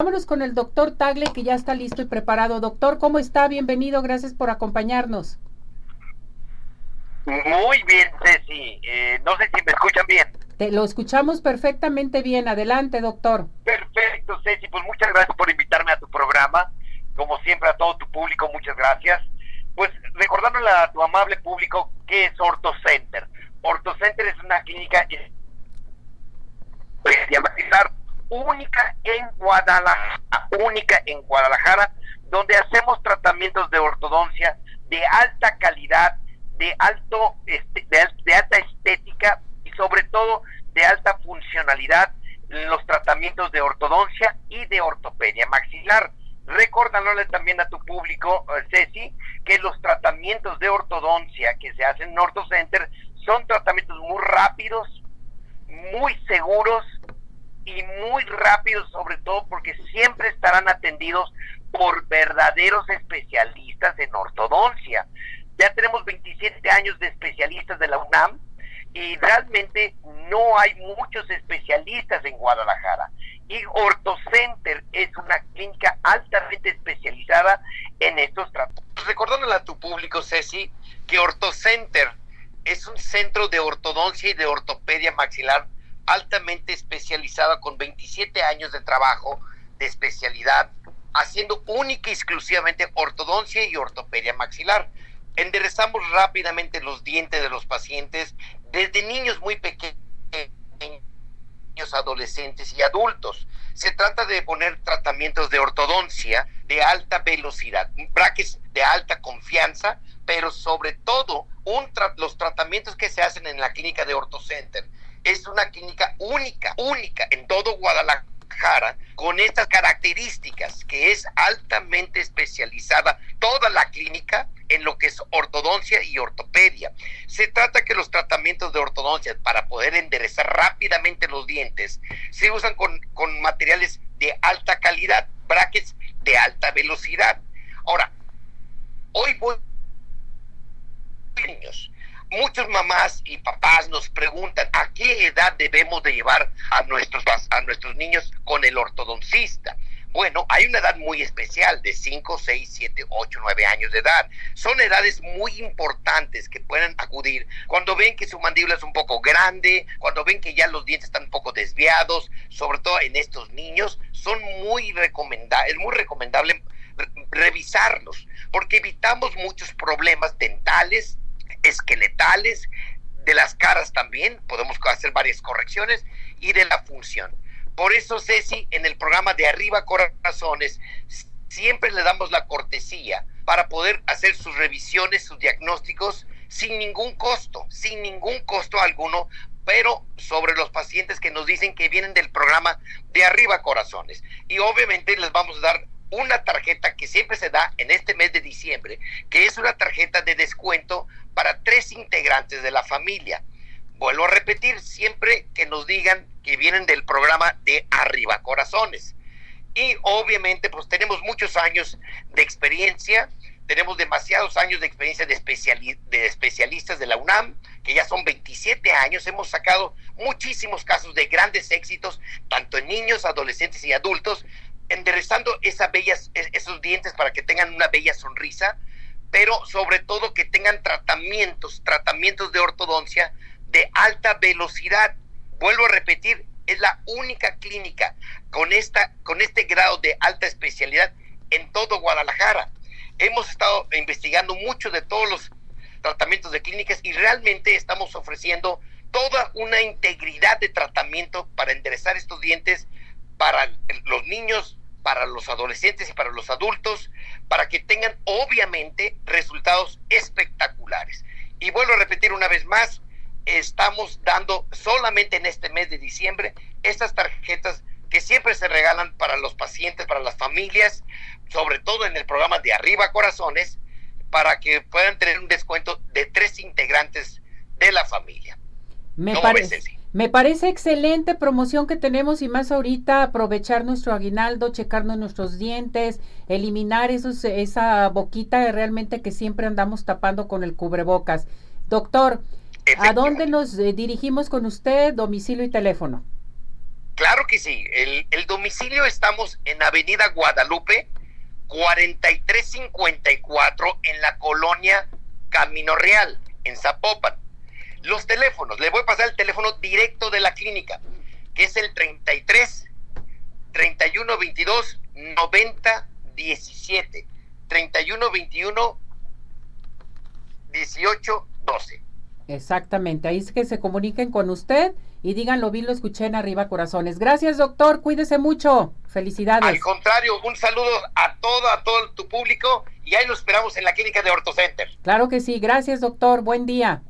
Vámonos con el doctor Tagle, que ya está listo y preparado. Doctor, ¿cómo está? Bienvenido, gracias por acompañarnos. Muy bien, Ceci. Eh, no sé si me escuchan bien. Te lo escuchamos perfectamente bien. Adelante, doctor. Perfecto, Ceci. Pues muchas gracias por invitarme a tu programa. Como siempre, a todo tu público, muchas gracias. Pues recordándole a tu amable público qué es OrtoCenter. OrtoCenter es una clínica única en Guadalajara, única en Guadalajara, donde hacemos tratamientos de ortodoncia de alta calidad, de alto este, de, alta estética y sobre todo de alta funcionalidad en los tratamientos de ortodoncia y de ortopedia maxilar. Recordándole también a tu público, eh, Ceci, que los tratamientos de ortodoncia que se hacen en OrtoCenter son tratamientos muy rápidos, muy seguros y muy rápidos, sobre todo porque siempre estarán atendidos por verdaderos especialistas en ortodoncia. Ya tenemos 27 años de especialistas de la UNAM y realmente no hay muchos especialistas en Guadalajara. Y OrtoCenter es una clínica altamente especializada en estos tratamientos. Recordándole a tu público, Ceci, que OrtoCenter es un centro de ortodoncia y de ortopedia maxilar altamente especializada con 27 años de trabajo de especialidad, haciendo única y exclusivamente ortodoncia y ortopedia maxilar. Enderezamos rápidamente los dientes de los pacientes desde niños muy pequeños, adolescentes y adultos. Se trata de poner tratamientos de ortodoncia de alta velocidad, brackets de alta confianza, pero sobre todo los tratamientos que se hacen en la clínica de OrtoCenter es una clínica única, única en todo Guadalajara con estas características, que es altamente especializada toda la clínica en lo que es ortodoncia y ortopedia. Se trata que los tratamientos de ortodoncia para poder enderezar rápidamente los dientes se usan con, con materiales de alta calidad, brackets de alta velocidad. Ahora, hoy voy niños muchas mamás y papás nos preguntan a qué edad debemos de llevar a nuestros, a nuestros niños con el ortodoncista. Bueno, hay una edad muy especial de 5, 6, 7, 8, 9 años de edad. Son edades muy importantes que pueden acudir cuando ven que su mandíbula es un poco grande, cuando ven que ya los dientes están un poco desviados, sobre todo en estos niños, son muy recomendables, es muy recomendable revisarlos porque evitamos muchos problemas dentales esqueletales, de las caras también, podemos hacer varias correcciones, y de la función. Por eso, Ceci, en el programa de Arriba Corazones, siempre le damos la cortesía para poder hacer sus revisiones, sus diagnósticos, sin ningún costo, sin ningún costo alguno, pero sobre los pacientes que nos dicen que vienen del programa de Arriba Corazones. Y obviamente les vamos a dar una tarjeta que siempre se da en este mes de diciembre, que es una tarjeta de descuento integrantes de la familia. Vuelvo a repetir, siempre que nos digan que vienen del programa de Arriba Corazones. Y obviamente, pues tenemos muchos años de experiencia, tenemos demasiados años de experiencia de, de especialistas de la UNAM, que ya son 27 años, hemos sacado muchísimos casos de grandes éxitos, tanto en niños, adolescentes y adultos, enderezando esos dientes para que tengan una bella sonrisa, pero sobre todo que tengan tratamientos, tratamientos de ortodoncia de alta velocidad. Vuelvo a repetir, es la única clínica con, esta, con este grado de alta especialidad en todo Guadalajara. Hemos estado investigando mucho de todos los tratamientos de clínicas y realmente estamos ofreciendo toda una integridad de tratamiento para enderezar estos dientes para los niños, para los adolescentes y para los adultos, para que tengan obviamente resultados espectaculares. Y vuelvo a repetir una vez más, estamos dando solamente en este mes de diciembre estas tarjetas que siempre se regalan para los pacientes, para las familias, sobre todo en el programa de Arriba Corazones, para que puedan tener un descuento de tres integrantes de la familia. Me parece. Me parece excelente promoción que tenemos y más ahorita aprovechar nuestro aguinaldo, checarnos nuestros dientes, eliminar esos, esa boquita realmente que siempre andamos tapando con el cubrebocas. Doctor, ¿a dónde nos eh, dirigimos con usted, domicilio y teléfono? Claro que sí. El, el domicilio estamos en Avenida Guadalupe, 4354, en la colonia Camino Real, en Zapopan. Los teléfonos, le voy a pasar el teléfono directo de la clínica, que es el 33 31 22 90 17. 31 21 18 12. Exactamente, ahí es que se comuniquen con usted y díganlo bien, lo escuché en Arriba Corazones. Gracias, doctor, cuídese mucho. Felicidades. Al contrario, un saludo a todo, a todo tu público y ahí lo esperamos en la clínica de OrtoCenter. Claro que sí, gracias, doctor. Buen día.